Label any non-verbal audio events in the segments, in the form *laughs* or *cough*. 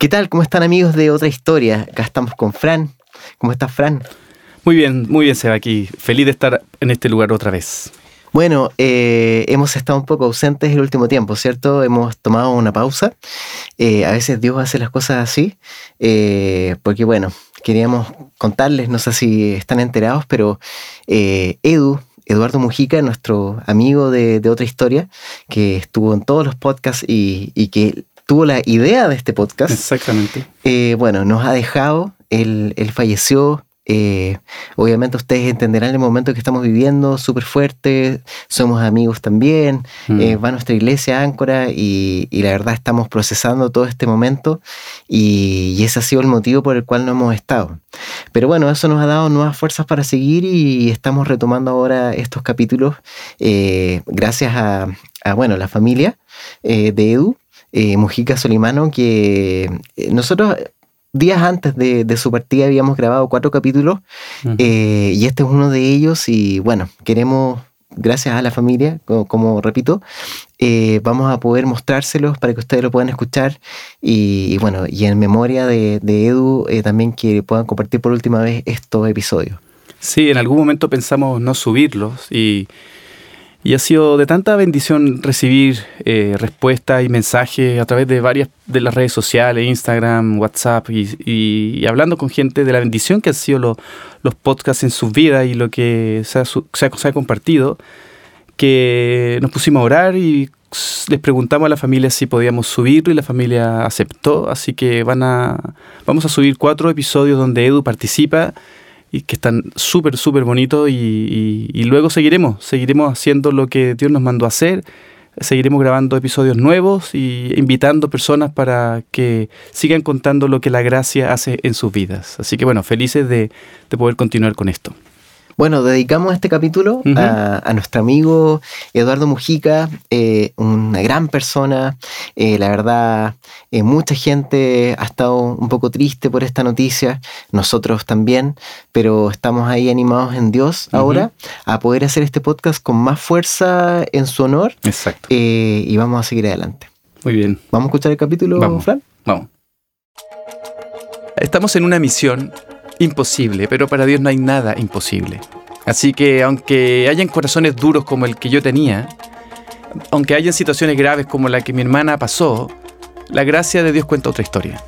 ¿Qué tal? ¿Cómo están amigos de otra historia? Acá estamos con Fran. ¿Cómo estás, Fran? Muy bien, muy bien, Seba, aquí. Feliz de estar en este lugar otra vez. Bueno, eh, hemos estado un poco ausentes el último tiempo, ¿cierto? Hemos tomado una pausa. Eh, a veces Dios hace las cosas así, eh, porque bueno, queríamos contarles, no sé si están enterados, pero Edu, Eduardo Mujica, nuestro amigo de, otra historia, que estuvo en todos los podcasts y, y que tuvo la idea de este podcast. Exactamente. bueno, nos ha dejado, él, él falleció eh, obviamente ustedes entenderán el momento que estamos viviendo, súper fuerte, somos amigos también, mm. eh, va a nuestra iglesia Áncora y, la verdad estamos procesando todo este momento y, ese ha sido el motivo por el cual no hemos estado. Pero bueno, eso nos ha dado nuevas fuerzas para seguir y estamos retomando ahora estos capítulos eh, gracias a, bueno, la familia de Edu. Mujica Solimano, que nosotros días antes de, su partida habíamos grabado cuatro capítulos eh, y este es uno de ellos y bueno, queremos, gracias a la familia, como, repito, eh, vamos a poder mostrárselos para que ustedes lo puedan escuchar y, bueno, y en memoria de, Edu eh, también que puedan compartir por última vez estos episodios. Sí, en algún momento pensamos no subirlos y y ha sido de tanta bendición recibir eh, respuestas y mensajes a través de varias de las redes sociales, Instagram, WhatsApp, y, hablando con gente de la bendición que han sido los podcasts en sus vidas y lo que se ha, se ha, compartido, que nos pusimos a orar y les preguntamos a la familia si podíamos subirlo y la familia aceptó, así que van a, vamos a subir cuatro episodios donde Edu participa y que están súper, súper bonitos y, luego seguiremos, seguiremos haciendo lo que Dios nos mandó hacer, seguiremos grabando episodios nuevos y invitando personas para que sigan contando lo que la gracia hace en sus vidas. Así que bueno, felices de poder continuar con esto. Bueno, dedicamos este capítulo a, nuestro amigo Eduardo Mujica, eh, una gran persona. Eh, la verdad, eh, mucha gente ha estado un poco triste por esta noticia, nosotros también, pero estamos ahí animados en Dios ahora a poder hacer este podcast con más fuerza en su honor. Exacto. y vamos a seguir adelante. Muy bien. ¿Vamos a escuchar el capítulo, vamos. Fran? Vamos. Estamos en una misión imposible, pero para Dios no hay nada imposible. Así que aunque hayan corazones duros como el que yo tenía, aunque hayan situaciones graves como la que mi hermana pasó, la gracia de Dios cuenta otra historia.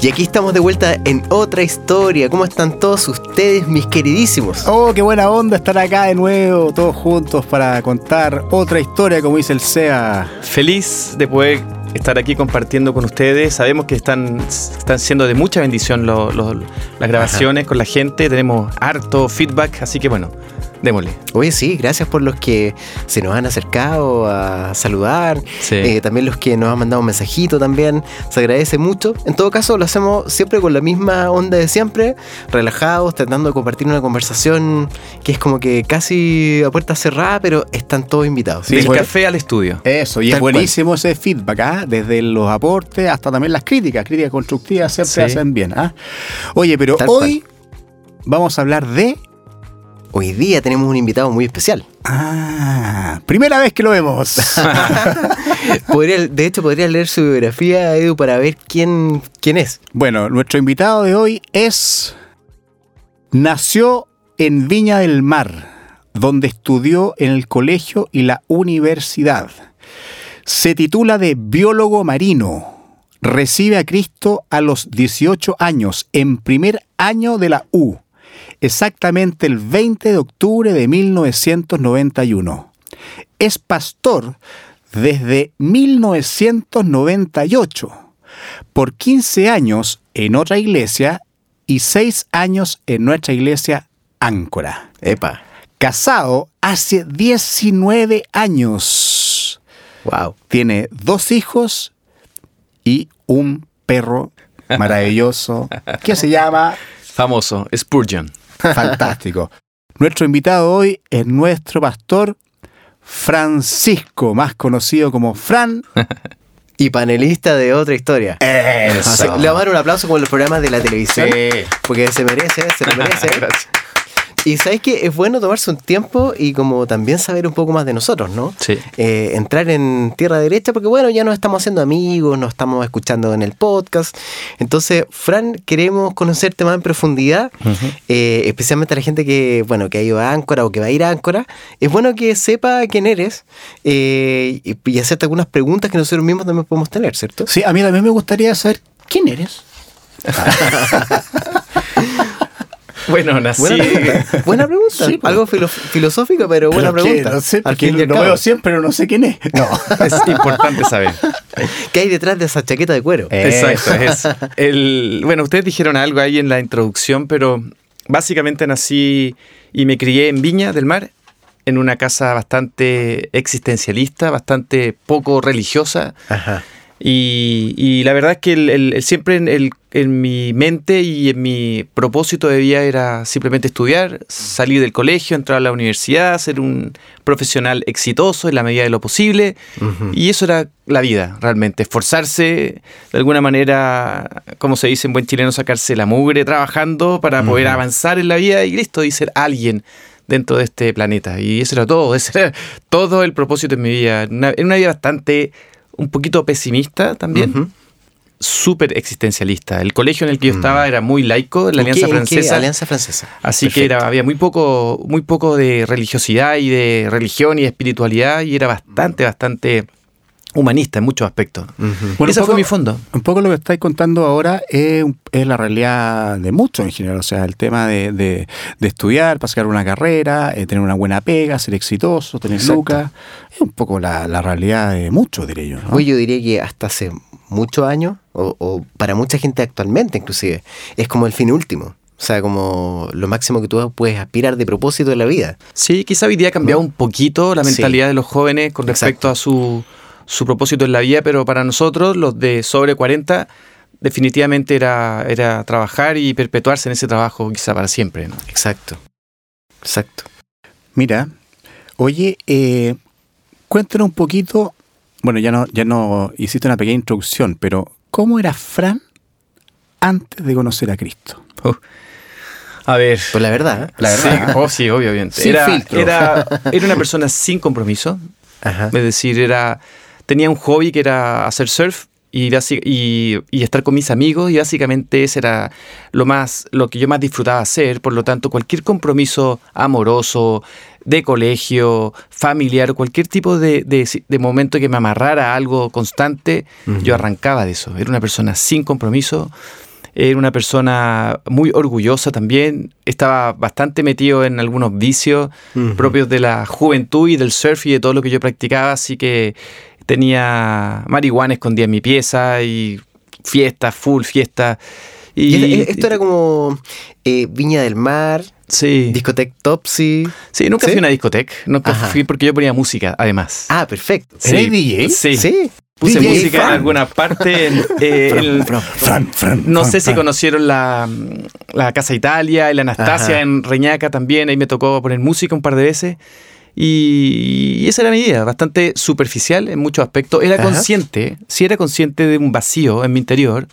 Y aquí estamos de vuelta en otra historia. ¿Cómo están todos ustedes, mis queridísimos? Oh, qué buena onda estar acá de nuevo, todos juntos para contar otra historia, como dice el SEA. Feliz de poder estar aquí compartiendo con ustedes. Sabemos que están, están siendo de mucha bendición las grabaciones con la gente. Tenemos harto feedback, así que bueno, démosle. Oye, sí, gracias por los que se nos han acercado a saludar. Eh, también los que nos han mandado un mensajito también. Se agradece mucho. En todo caso, lo hacemos siempre con la misma onda de siempre, relajados, tratando de compartir una conversación que es como que casi a puerta cerrada, pero están todos invitados. Del café al estudio. Eso, y es buenísimo ese feedback, ¿ah? desde los aportes hasta también las críticas. Críticas constructivas siempre hacen bien. ¿ah? Oye, pero hoy vamos a hablar de Hoy día tenemos un invitado muy especial. Ah, primera vez que lo vemos. *laughs* *laughs* de hecho, podría leer su biografía, Edu, para ver quién, quién es. Bueno, nuestro invitado de hoy es... Nació en Viña del Mar, donde estudió en el colegio y la universidad. Se titula de biólogo marino. Recibe a Cristo a los 18 años, en primer año de la U exactamente el 20 de octubre de 1991. Es pastor desde 1998, por 15 años en otra iglesia y 6 años en nuestra iglesia Áncora. Epa. Casado hace 19 años. Wow. Tiene dos hijos y un perro maravilloso que se llama famoso Spurgeon. Fantástico. Nuestro invitado hoy es nuestro pastor Francisco, más conocido como Fran. *laughs* y panelista de otra historia. Eso. Le vamos a dar un aplauso con los programas de la televisión. Porque se merece, se lo merece. *laughs* Y sabes que es bueno tomarse un tiempo y como también saber un poco más de nosotros, ¿no? Sí. Eh, entrar en tierra derecha, porque bueno, ya nos estamos haciendo amigos, nos estamos escuchando en el podcast. Entonces, Fran, queremos conocerte más en profundidad, eh, especialmente a la gente que, bueno, que ha ido a Áncora o que va a ir a Áncora. Es bueno que sepa quién eres eh, y, y hacerte algunas preguntas que nosotros mismos también podemos tener, ¿cierto? Sí, a mí también me gustaría saber quién eres. *laughs* *laughs* Bueno, nací. Buena pregunta. Buena pregunta. Sí, pues. Algo filo- filosófico, pero buena pregunta. No sé, Al porque lo cabo. veo siempre, pero no sé quién es. No. *laughs* Es importante saber. *laughs* ¿Qué hay detrás de esa chaqueta de cuero? Eh. Exacto, es el, bueno, ustedes dijeron algo ahí en la introducción, pero básicamente nací y me crié en Viña del Mar, en una casa bastante existencialista, bastante poco religiosa. Ajá. Y, y la verdad es que el- siempre en, el- en mi mente y en mi propósito de vida era simplemente estudiar, salir del colegio, entrar a la universidad, ser un profesional exitoso en la medida de lo posible. Y eso era la vida, realmente. Esforzarse, de alguna manera, como se dice en buen chileno, sacarse la mugre trabajando para poder avanzar en la vida y listo, y ser alguien dentro de este planeta. Y eso era todo, *laughs* ese era todo el propósito en mi vida. Una, era una vida bastante, un poquito pesimista también. Ujú. Súper existencialista. El colegio en el que yo estaba era muy laico, la ¿En qué- Alianza qué Francesa. Alianza Francesa. Así que era, había muy poco, muy poco de religiosidad y de religión y de espiritualidad y era bastante, bastante humanista en muchos aspectos. Bueno, Ese fue mi fondo. Un poco lo que estáis contando ahora es, un- es la realidad de muchos en general. O sea, el tema de, de- de estudiar, para sacar una carrera, eh, tener una buena pega, ser exitoso, tener Exacto. lucas. Es un poco la, la realidad de muchos, diré yo. ¿no? Hoy yo diría que hasta hace muchos años, o, o para mucha gente actualmente inclusive, es como el fin último. O sea, como lo máximo que tú puedes aspirar de propósito de la vida. Sí, quizá hoy día ha cambiado un poquito la Sí. mentalidad de los jóvenes con respecto Exacto. a su, su propósito en la vida, pero para nosotros, los de sobre 40, definitivamente era, era trabajar y perpetuarse en ese trabajo quizá para siempre. ¿no? Exacto. Exacto. Mira, oye, eh, cuéntanos un poquito. Bueno, ya no, ya no hiciste una pequeña introducción, pero ¿cómo era Fran antes de conocer a Cristo? A ver. Pues la verdad. ¿eh? La Sí, verdad. oh, sí, obviamente. Sin era, filtro. Era, *laughs* era una persona sin compromiso. Ajá. Es decir, era, tenía un hobby que era hacer surf y, y, y estar con mis amigos y básicamente ese era lo, más, lo que yo más disfrutaba hacer. Por lo tanto, cualquier compromiso amoroso, de colegio, familiar, cualquier tipo de, de, de momento que me amarrara a algo constante, yo arrancaba de eso. Era una persona sin compromiso. Era una persona muy orgullosa también. Estaba bastante metido en algunos vicios propios de la juventud y del surf y de todo lo que yo practicaba. Así que tenía marihuana escondida en mi pieza y fiestas, full fiesta. Y, Y, esto era como eh, Viña del Mar, Sí. Discotec Topsy. Sí, nunca ¿Sí? fui a una discoteca. Nunca Ajá. fui porque yo ponía música, además. Ah, perfecto. ¿Eres DJ? Sí. Sí. Puse DJ música Fran. en alguna parte. en- *laughs* eh, el- Fran, Fran, no Fran, sé si Fran. conocieron la, la Casa Italia y la Anastasia Ajá. en Reñaca también. Ahí me tocó poner música un par de veces. Y, y esa era mi vida, bastante superficial en muchos aspectos. Era Ajá. consciente, sí era consciente de un vacío en mi interior.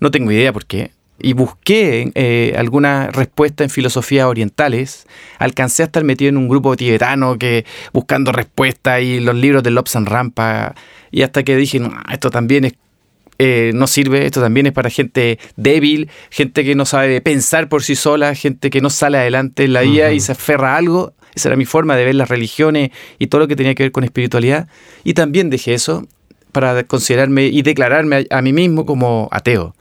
No tengo idea por qué. Y busqué eh, alguna respuesta en filosofías orientales. Alcancé a estar metido en un grupo tibetano que buscando respuestas y los libros de Lobsang Rampa. Y hasta que dije, "No, esto también es eh, no sirve, esto también es para gente débil, gente que no sabe pensar por sí sola, gente que no sale adelante en la vida y se aferra a algo. Esa era mi forma de ver las religiones y todo lo que tenía que ver con espiritualidad. Y también dejé eso para considerarme y declararme a, a mí mismo como ateo.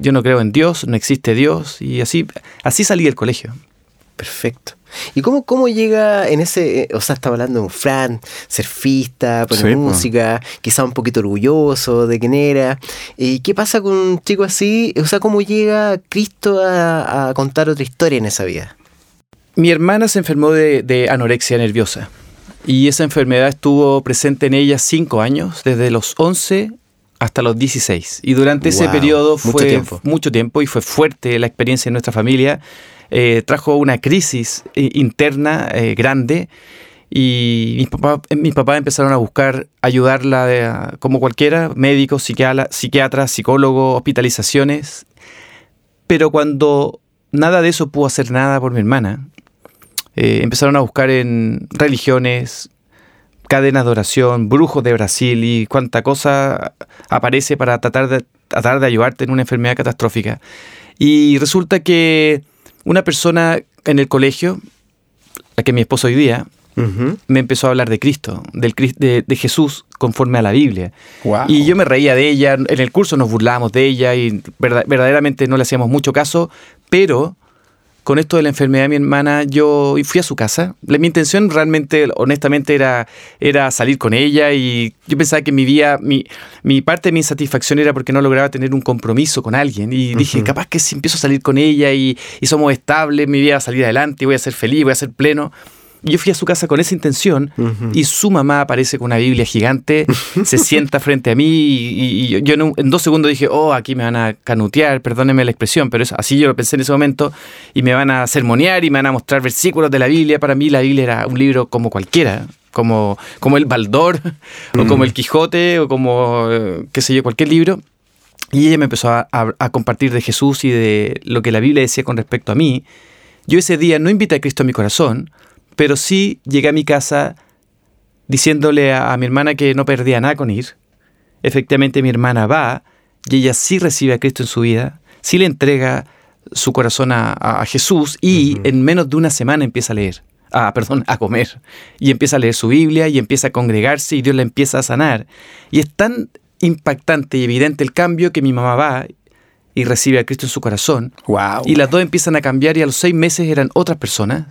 Yo no creo en Dios, no existe Dios y así, así salí del colegio. Perfecto. ¿Y cómo, cómo llega en ese, eh, o sea, estaba hablando de un Fran, surfista, pone Sí, po. música, quizá un poquito orgulloso de quién era? ¿Y qué pasa con un chico así? O sea, ¿cómo llega Cristo a, a contar otra historia en esa vida? Mi hermana se enfermó de, de anorexia nerviosa y esa enfermedad estuvo presente en ella cinco años, desde los 11 hasta los 16. Y durante ese periodo mucho fue tiempo. mucho tiempo y fue fuerte la experiencia en nuestra familia. Eh, trajo una crisis eh, interna eh, grande y mis papás, mis papás empezaron a buscar ayudarla de- como cualquiera, médicos, psiquiatra- psiquiatras, psicólogos, hospitalizaciones. Pero cuando nada de eso pudo hacer nada por mi hermana, eh, empezaron a buscar en religiones, cadenas de oración, brujos de Brasil y cuánta cosa aparece para tratar de, tratar de ayudarte en una enfermedad catastrófica. Y resulta que una persona en el colegio, la que es mi esposo hoy día, me empezó a hablar de Cristo, del, de, de Jesús conforme a la Biblia. Y yo me reía de ella, en el curso nos burlábamos de ella y verdaderamente no le hacíamos mucho caso, pero con esto de la enfermedad de mi hermana, yo fui a su casa. Mi intención realmente, honestamente, era, era salir con ella y yo pensaba que mi vida, mi, mi parte de mi insatisfacción era porque no lograba tener un compromiso con alguien. Y dije, capaz que si empiezo a salir con ella y, y somos estables, mi vida va a salir adelante, voy a ser feliz, voy a ser pleno yo fui a su casa con esa intención y su mamá aparece con una Biblia gigante, *laughs* se sienta frente a mí y, yo en, dos segundos dije, oh, aquí me van a canutear, perdónenme la expresión, pero así yo lo pensé en ese momento y me van a sermonear y me van a mostrar versículos de la Biblia. Para mí la Biblia era un libro como cualquiera, como, como el Baldor *laughs* o como el Quijote o como, eh, qué sé yo, cualquier libro. Y ella me empezó a compartir de Jesús y de lo que la Biblia decía con respecto a mí. Yo ese día no invité a Cristo a mi corazón, pero sí llegué a mi casa diciéndole a, mi hermana que no perdía nada con ir. Efectivamente mi hermana va y ella sí recibe a Cristo en su vida, sí le entrega su corazón a, Jesús y en menos de una semana empieza a leer. Ah, *laughs* perdón, a comer. Y empieza a leer su Biblia y empieza a congregarse y Dios la empieza a sanar. Y es tan impactante y evidente el cambio que mi mamá va y recibe a Cristo en su corazón. Wow. Y las dos empiezan a cambiar y a los seis meses eran otras personas.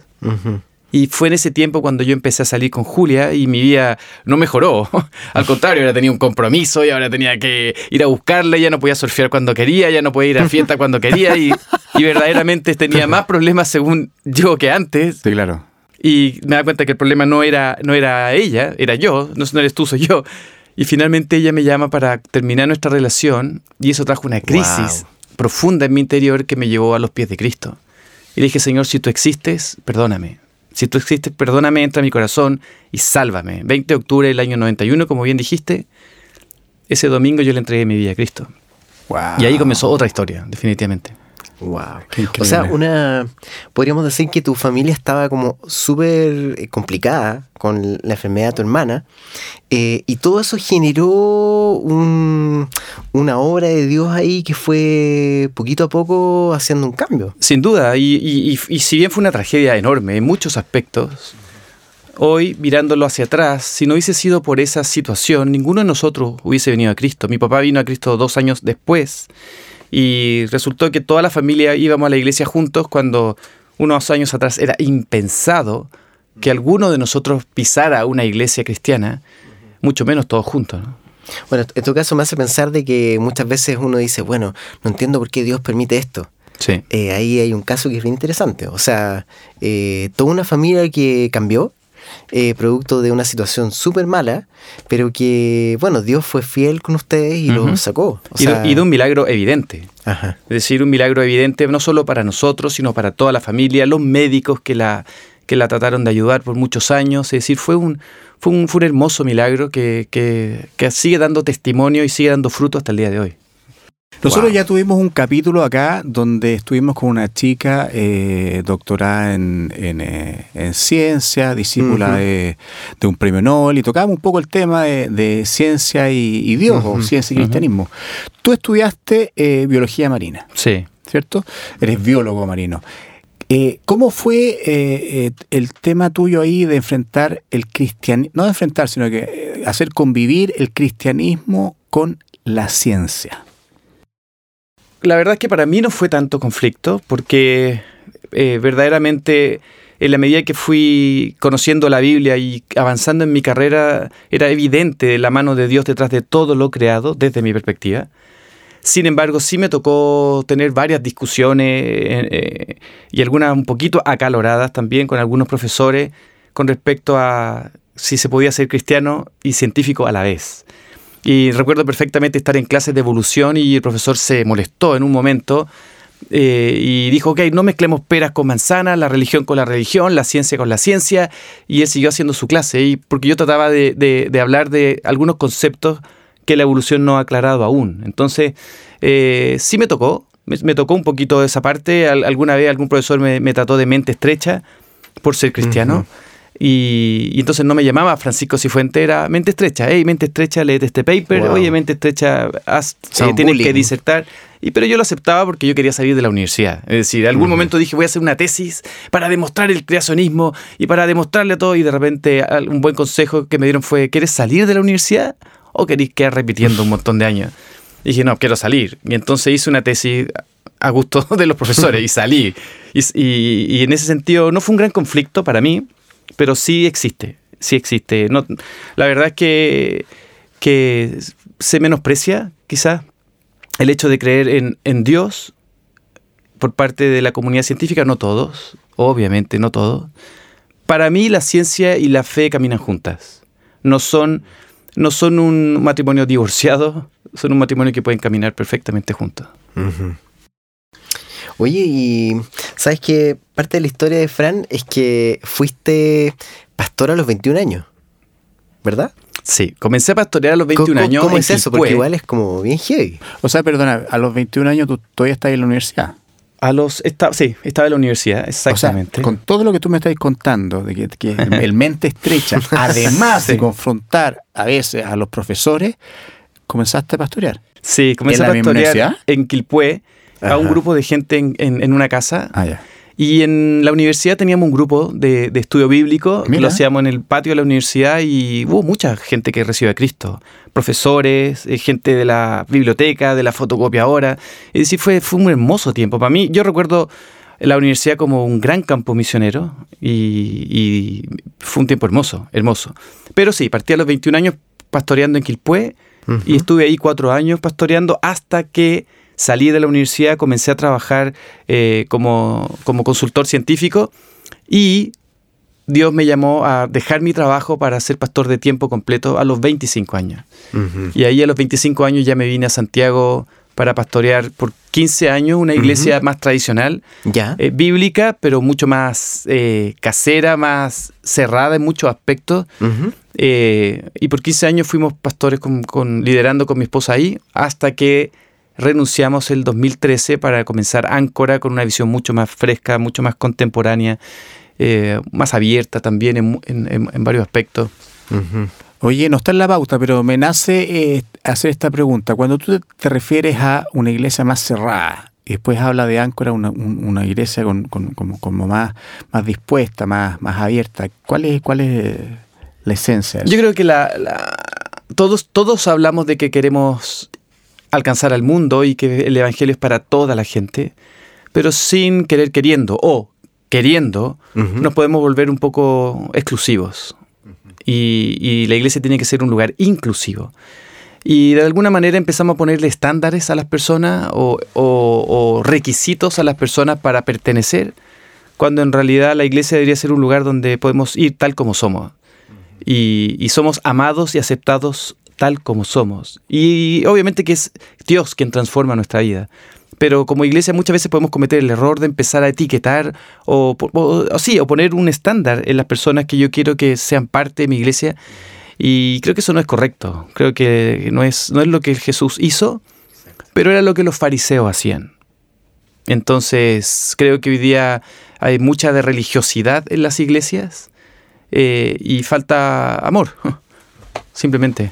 Y fue en ese tiempo cuando yo empecé a salir con Julia y mi vida no mejoró. *laughs* Al contrario, ahora tenía un compromiso y ahora tenía que ir a buscarla, ya no podía surfear cuando quería, ya no podía ir a fiesta *laughs* cuando quería y, verdaderamente tenía más problemas según yo que antes. Sí, claro. Y me da cuenta que el problema no era, no era ella, era yo, no, eres tú, soy yo. Y finalmente ella me llama para terminar nuestra relación y eso trajo una crisis profunda en mi interior que me llevó a los pies de Cristo. Y le dije, Señor, si tú existes, perdóname. Si tú existes, perdóname, entra a mi corazón y sálvame. 20 de octubre del año 91, como bien dijiste, ese domingo yo le entregué mi vida a Cristo. Y ahí comenzó otra historia, definitivamente. Wow. O sea, una podríamos decir que tu familia estaba como súper complicada con la enfermedad de tu hermana eh, y todo eso generó una obra de Dios ahí que fue poquito a poco haciendo un cambio. Sin duda, y, y si bien fue una tragedia enorme en muchos aspectos, hoy mirándolo hacia atrás, si no hubiese sido por esa situación, ninguno de nosotros hubiese venido a Cristo. Mi papá vino a Cristo dos años después y resultó que toda la familia íbamos a la iglesia juntos cuando unos años atrás era impensado que alguno de nosotros pisara una iglesia cristiana, mucho menos todos juntos. Bueno, en tu caso me hace pensar de que muchas veces uno dice, bueno, no entiendo por qué Dios permite esto. Sí. Eh, ahí hay un caso que es bien interesante. O sea, eh, toda una familia que cambió, eh, producto de una situación súper mala, pero que, bueno, Dios fue fiel con ustedes y lo sacó. y, de, un milagro evidente. Es decir, un milagro evidente no solo para nosotros, sino para toda la familia, los médicos que la, que la trataron de ayudar por muchos años. Es decir, fue un, fue un, fue un hermoso milagro que, que, que sigue dando testimonio y sigue dando fruto hasta el día de hoy. Nosotros ya tuvimos un capítulo acá donde estuvimos con una chica eh, doctorada en, eh, ciencia, discípula de, un premio Nobel, y tocábamos un poco el tema de, ciencia y, Dios, o ciencia y cristianismo. Tú estudiaste eh, biología marina. Sí. ¿Cierto? Eres biólogo marino. ¿Cómo fue el tema tuyo ahí de enfrentar el cristianismo, no de enfrentar, sino que hacer convivir el cristianismo con la ciencia? La verdad es que para mí no fue tanto conflicto, porque eh, verdaderamente en la medida que fui conociendo la Biblia y avanzando en mi carrera, era evidente la mano de Dios detrás de todo lo creado, desde mi perspectiva. Sin embargo, sí me tocó tener varias discusiones eh, y algunas un poquito acaloradas también con algunos profesores con respecto a si se podía ser cristiano y científico a la vez. Y recuerdo perfectamente estar en clases de evolución y el profesor se molestó en un momento eh, y dijo, ok, no mezclemos peras con manzanas, la religión con la religión, la ciencia con la ciencia, y él siguió haciendo su clase, y porque yo trataba de, hablar de algunos conceptos que la evolución no ha aclarado aún. Entonces, eh, sí me tocó, me, tocó un poquito esa parte, alguna vez algún profesor me trató de mente estrecha, por ser cristiano. Y, entonces no me llamaba Francisco Cifuente, era mente estrecha. Hey, mente estrecha, léete este paper. Oye, mente estrecha, haz, eh, tienes que disertar. Y, pero yo lo aceptaba porque yo quería salir de la universidad. Es decir, en algún momento dije, voy a hacer una tesis para demostrar el creacionismo y para demostrarle todo. Y de repente, un buen consejo que me dieron fue: ¿quieres salir de la universidad o querés quedar repitiendo un montón de años? Y dije, no, quiero salir. Y entonces hice una tesis a gusto *laughs* de los profesores y salí. Y, y, en ese sentido no fue un gran conflicto para mí, pero sí existe, sí existe. No, la verdad es que, que se menosprecia quizás el hecho de creer en, en Dios por parte de la comunidad científica, no todos, obviamente no todos. Para mí la ciencia y la fe caminan juntas. No son, no son un matrimonio divorciado, son un matrimonio que pueden caminar perfectamente juntos. Oye, y sabes que parte de la historia de Fran es que fuiste pastor a los 21 años, ¿verdad? Sí, comencé a pastorear a los 21 años. ¿Cómo es eso? Porque igual es como bien heavy. O sea, perdona, a los 21 años tú todavía estás en la universidad. A los, sí, estaba en la universidad, exactamente. con todo lo que tú me estás contando, de que, el mente estrecha, *laughs* además de confrontar a veces a los profesores, comenzaste a pastorear. Sí, comencé a pastorear en Quilpué a un grupo de gente en, una casa. Ah, y en la universidad teníamos un grupo de, estudio bíblico, lo hacíamos en el patio de la universidad y hubo mucha gente que recibió a Cristo, profesores, eh, gente de la biblioteca, de la fotocopiadora. Es decir, fue, fue un hermoso tiempo. Para mí, yo recuerdo la universidad como un gran campo misionero y, fue un tiempo hermoso, hermoso. Pero sí, partí a los 21 años pastoreando en Quilpué y estuve ahí cuatro años pastoreando hasta que salí de la universidad, comencé a trabajar eh, como, consultor científico y Dios me llamó a dejar mi trabajo para ser pastor de tiempo completo a los 25 años. Y ahí a los 25 años ya me vine a Santiago para pastorear por 15 años una iglesia más tradicional, ¿Ya? Eh, bíblica, pero mucho más eh, casera, más cerrada en muchos aspectos. y por 15 años fuimos pastores con, liderando con mi esposa ahí, hasta que renunciamos el 2013 para comenzar Áncora con una visión mucho más fresca, mucho más contemporánea, eh, más abierta también en, varios aspectos. Oye, no está en la pauta, pero me nace eh, hacer esta pregunta. Cuando tú te refieres a una iglesia más cerrada, y después habla de Áncora, una, iglesia con, como, más, más dispuesta, más, más abierta, ¿cuál es, cuál es la esencia? Yo creo que la, todos, todos hablamos de que queremos alcanzar al mundo y que el Evangelio es para toda la gente, pero sin querer queriendo o queriendo, nos podemos volver un poco exclusivos. y, la iglesia tiene que ser un lugar inclusivo. Y de alguna manera empezamos a ponerle estándares a las personas o, requisitos a las personas para pertenecer, cuando en realidad la iglesia debería ser un lugar donde podemos ir tal como somos. Y, y, somos amados y aceptados tal como somos. Y obviamente que es Dios quien transforma nuestra vida. Pero como iglesia muchas veces podemos cometer el error de empezar a etiquetar o, sí, o poner un estándar en las personas que yo quiero que sean parte de mi iglesia. Y creo que eso no es correcto. Creo que no es, no es lo que Jesús hizo, pero era lo que los fariseos hacían. Entonces, creo que hoy día hay mucha de religiosidad en las iglesias eh, y falta amor, *laughs* simplemente.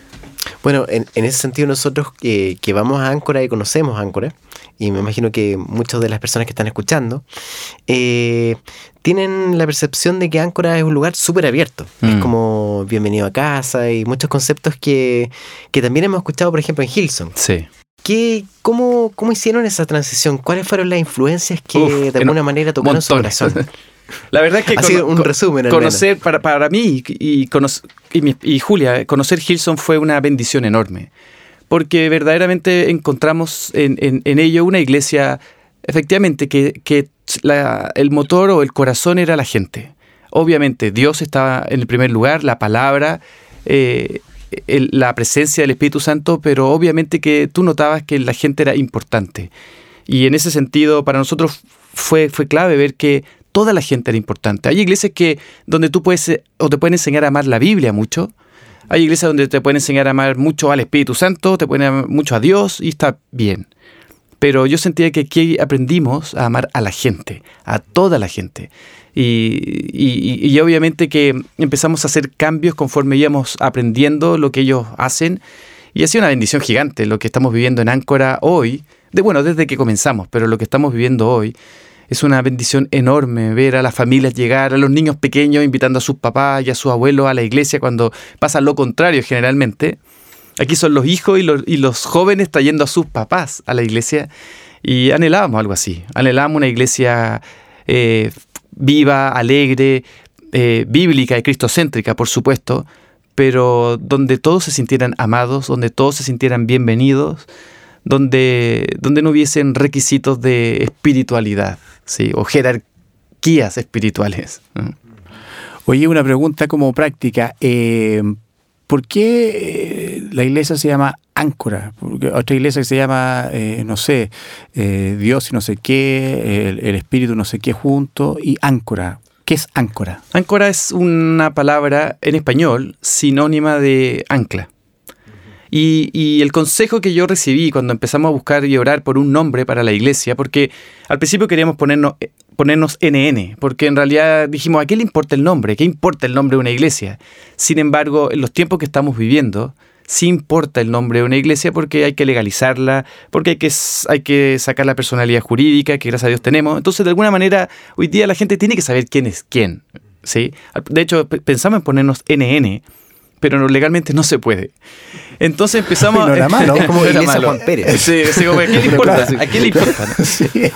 Bueno, en, ese sentido nosotros que vamos a Áncora y conocemos Áncora, y me imagino que muchas de las personas que están escuchando, eh, tienen la percepción de que Áncora es un lugar súper abierto. Es mm. como bienvenido a casa y muchos conceptos que, también hemos escuchado, por ejemplo, en Hilson. Sí. ¿Qué, cómo, ¿Cómo hicieron esa transición? ¿Cuáles fueron las influencias que de alguna manera tocaron su corazón? *laughs* La verdad es que Así un resumen, conocer para, para mí y, y, Julia, conocer Hilson fue una bendición enorme, porque verdaderamente encontramos en, ello una iglesia, efectivamente, que, el motor o el corazón era la gente. Obviamente Dios estaba en el primer lugar, la palabra, eh, la presencia del Espíritu Santo, pero obviamente que tú notabas que la gente era importante. Y en ese sentido, para nosotros fue, fue clave ver que toda la gente era importante. Hay iglesias que donde tú puedes eh, o te pueden enseñar a amar la Biblia mucho. Hay iglesias donde te pueden enseñar a amar mucho al Espíritu Santo, te pueden amar mucho a Dios y está bien. Pero yo sentía que aquí aprendimos a amar a la gente, a toda la gente. Y, obviamente que empezamos a hacer cambios conforme íbamos aprendiendo lo que ellos hacen. Y ha sido una bendición gigante lo que estamos viviendo en Áncora hoy. De, bueno, desde que comenzamos, pero lo que estamos viviendo hoy es una bendición enorme ver a las familias llegar, a los niños pequeños invitando a sus papás y a sus abuelos a la iglesia cuando pasa lo contrario generalmente. Aquí son los hijos y los, y los jóvenes trayendo a sus papás a la iglesia. Y anhelábamos algo así. Anhelábamos una iglesia eh, viva, alegre, eh, bíblica y cristocéntrica, por supuesto, pero donde todos se sintieran amados, donde todos se sintieran bienvenidos, donde, donde no hubiesen requisitos de espiritualidad ¿sí? o jerarquías espirituales. Oye, una pregunta como práctica. Eh, ¿Por qué eh, la iglesia se llama áncora? Porque otra iglesia se llama, eh, no sé, eh, Dios y no sé qué, el, Espíritu no sé qué junto, y áncora. ¿Qué es áncora? Áncora es una palabra en español sinónima de ancla. Y, el consejo que yo recibí cuando empezamos a buscar y orar por un nombre para la iglesia, porque al principio queríamos ponernos, ponernos NN, porque en realidad dijimos, ¿a qué le importa el nombre? ¿Qué importa el nombre de una iglesia? Sin embargo, en los tiempos que estamos viviendo, sí importa el nombre de una iglesia porque hay que legalizarla, porque hay que, hay que sacar la personalidad jurídica que gracias a Dios tenemos. Entonces, de alguna manera, hoy día la gente tiene que saber quién es quién. ¿sí? De hecho, pensamos en ponernos NN pero legalmente no se puede. Entonces empezamos... *laughs* no era malo, *laughs* como Iglesia Juan Pérez. Sí, sí como, ¿a quién le *laughs* importa? ¿A quién le importa?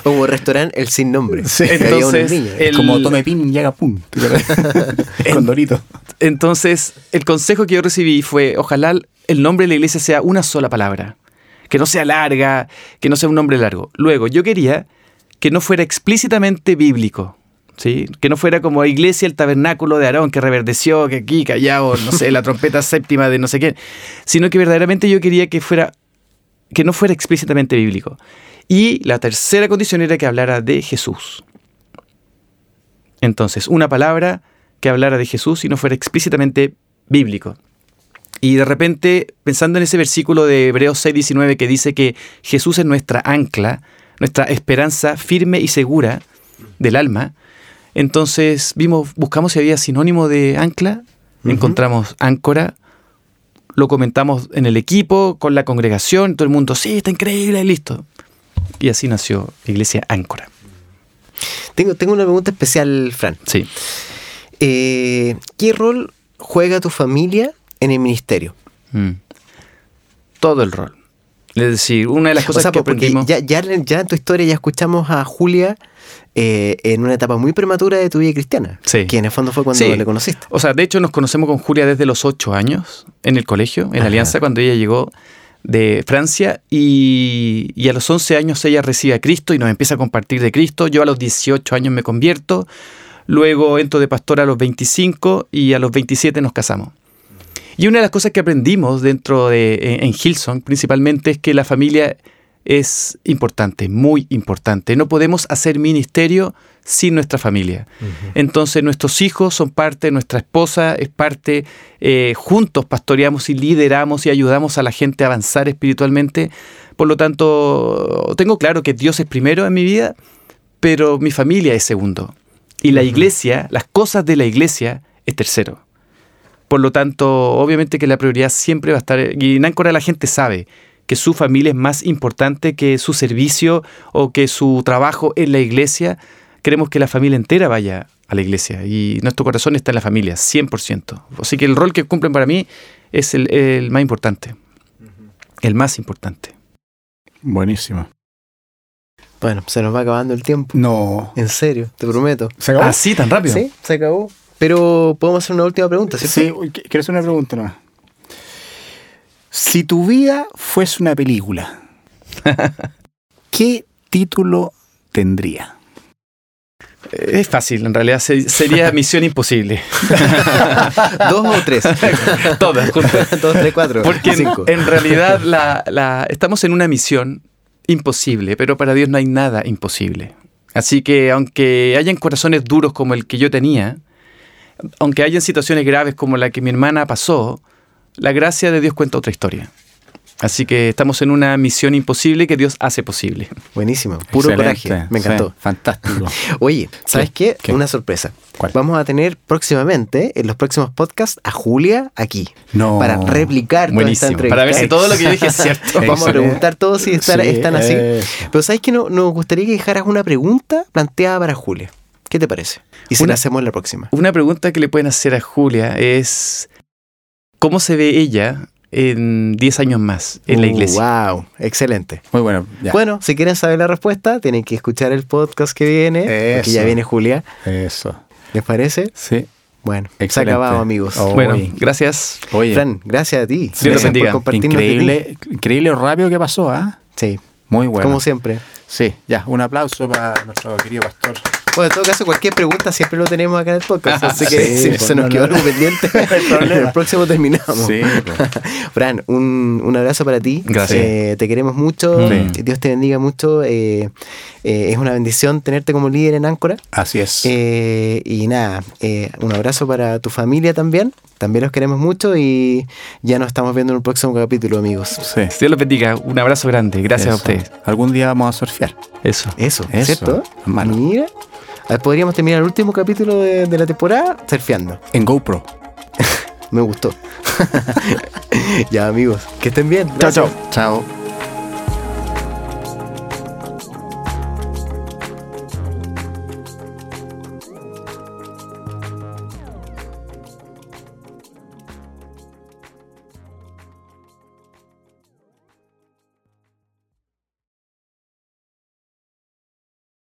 Como restaurante El Sin Nombre. Entonces, el... Como Tome Pin y haga pum. Con Dorito. Entonces, el consejo que yo recibí fue, ojalá el nombre de la iglesia sea una sola palabra. Que no sea larga, que no sea un nombre largo. Luego, yo quería que no fuera explícitamente bíblico. Que no fuera como iglesia el tabernáculo de Aarón que reverdeció, que aquí callado, no sé, la trompeta *laughs* séptima de no sé qué, sino que verdaderamente yo quería que fuera que no fuera explícitamente bíblico. Y la tercera condición era que hablara de Jesús. Entonces, una palabra que hablara de Jesús y no fuera explícitamente bíblico. Y de repente, pensando en ese versículo de Hebreos 6:19 que dice que Jesús es nuestra ancla, nuestra esperanza firme y segura del alma, entonces vimos, buscamos si había sinónimo de ancla, encontramos áncora, lo comentamos en el equipo, con la congregación, todo el mundo, sí, está increíble, listo. Y así nació Iglesia Áncora. Tengo, tengo una pregunta especial, Fran. Sí. Eh, ¿Qué rol juega tu familia en el ministerio? Mm. Todo el rol. Es decir, una de las cosas que aprendimos... Ya, ya, ya, en tu historia ya escuchamos a Julia eh, en una etapa muy prematura de tu vida cristiana. Sí. Que en el fondo fue cuando le conociste. O sea, de hecho nos conocemos con Julia desde los ocho años en el colegio, en Alianza, cuando ella llegó de Francia y, y, a los 11 años ella recibe a Cristo y nos empieza a compartir de Cristo. Yo a los 18 años me convierto, luego entro de pastor a los 25 y a los 27 nos casamos. Y una de las cosas que aprendimos dentro de en, Hilson principalmente es que la familia es importante, muy importante. No podemos hacer ministerio sin nuestra familia. Entonces nuestros hijos son parte, nuestra esposa es parte, eh, juntos pastoreamos y lideramos y ayudamos a la gente a avanzar espiritualmente. Por lo tanto, tengo claro que Dios es primero en mi vida, pero mi familia es segundo. Y la iglesia, las cosas de la iglesia, es tercero. Por lo tanto, obviamente que la prioridad siempre va a estar, y en Áncora la gente sabe que su familia es más importante que su servicio o que su trabajo en la iglesia. Queremos que la familia entera vaya a la iglesia y nuestro corazón está en la familia, 100%. Así que el rol que cumplen para mí es el, más importante, el más importante. Buenísimo. Bueno, se nos va acabando el tiempo. No. En serio, te prometo. ¿Se acabó? ¿Así, tan rápido? Sí, se acabó. Pero podemos hacer una última pregunta, ¿cierto? Sí, quiero hacer una pregunta más. Si tu vida fuese una película, *laughs* ¿qué título tendría? Es fácil, en realidad sería *laughs* Misión Imposible. *laughs* ¿Dos o tres? Todas juntas. Dos, tres, cuatro. Porque En, realidad la, estamos en una misión imposible, pero para Dios no hay nada imposible. Así que aunque hayan corazones duros como el que yo tenía, aunque hayan situaciones graves como la que mi hermana pasó, la gracia de Dios cuenta otra historia. Así que estamos en una misión imposible que Dios hace posible. Buenísimo. Puro Excelente. coraje. Me Sí, encantó. fantástico. *laughs* Oye, ¿sabes qué? ¿Qué? Una sorpresa. ¿Cuál? Vamos a tener próximamente, en los próximos podcasts, a Julia aquí. No. Para replicar toda esta Buenísimo. entrevista. Para ver si todo lo que yo dije es cierto. Vamos a preguntar todos si están, Sí, están así. eso. Pero ¿sabes qué? No, nos gustaría que dejaras una pregunta planteada para Julia. ¿Qué te parece? Y se Una- la hacemos la próxima. Una pregunta que le pueden hacer a Julia es, ¿cómo se ve ella en 10 años más en la Uh, iglesia? wow, excelente. Muy bueno. ya. Bueno, si quieren saber la respuesta, tienen que escuchar el podcast que viene, porque Eso. ya viene Julia. Eso. ¿Les parece? Sí. Bueno, se ha Excelente. acabado, amigos. Oh, Bueno, Oye. gracias. Oye, Fran, gracias a ti. Dios Gracias por compartirnos increíble, increíble lo rápido que pasó, ¿ah? Sí, Muy bueno. como siempre. Sí, ya, un aplauso para nuestro querido pastor. Bueno, en todo caso, cualquier pregunta siempre lo tenemos acá en el podcast. Así que *laughs* sí, *laughs* si pues, se nos no, quedó no. algo pendiente, *laughs* en el próximo terminamos. Sí, pues. Fran, un, un abrazo para ti. Gracias. Eh, te queremos mucho. Sí. Dios te bendiga mucho. Eh, eh, es una bendición tenerte como líder en Áncora. Así es. Eh, y nada, eh, un abrazo para tu familia también. También los queremos mucho y ya nos estamos viendo en un próximo capítulo, amigos. sí. Dios los bendiga. Un abrazo grande. Gracias a ustedes. Algún día vamos a surfear. Eso. Eso, Eso, ¿cierto? hermano. Mira. A ver, podríamos terminar el último capítulo de, de la temporada surfeando. En GoPro. *laughs* Me gustó. *laughs* ya, amigos, que estén bien. Chao, chao. Chao.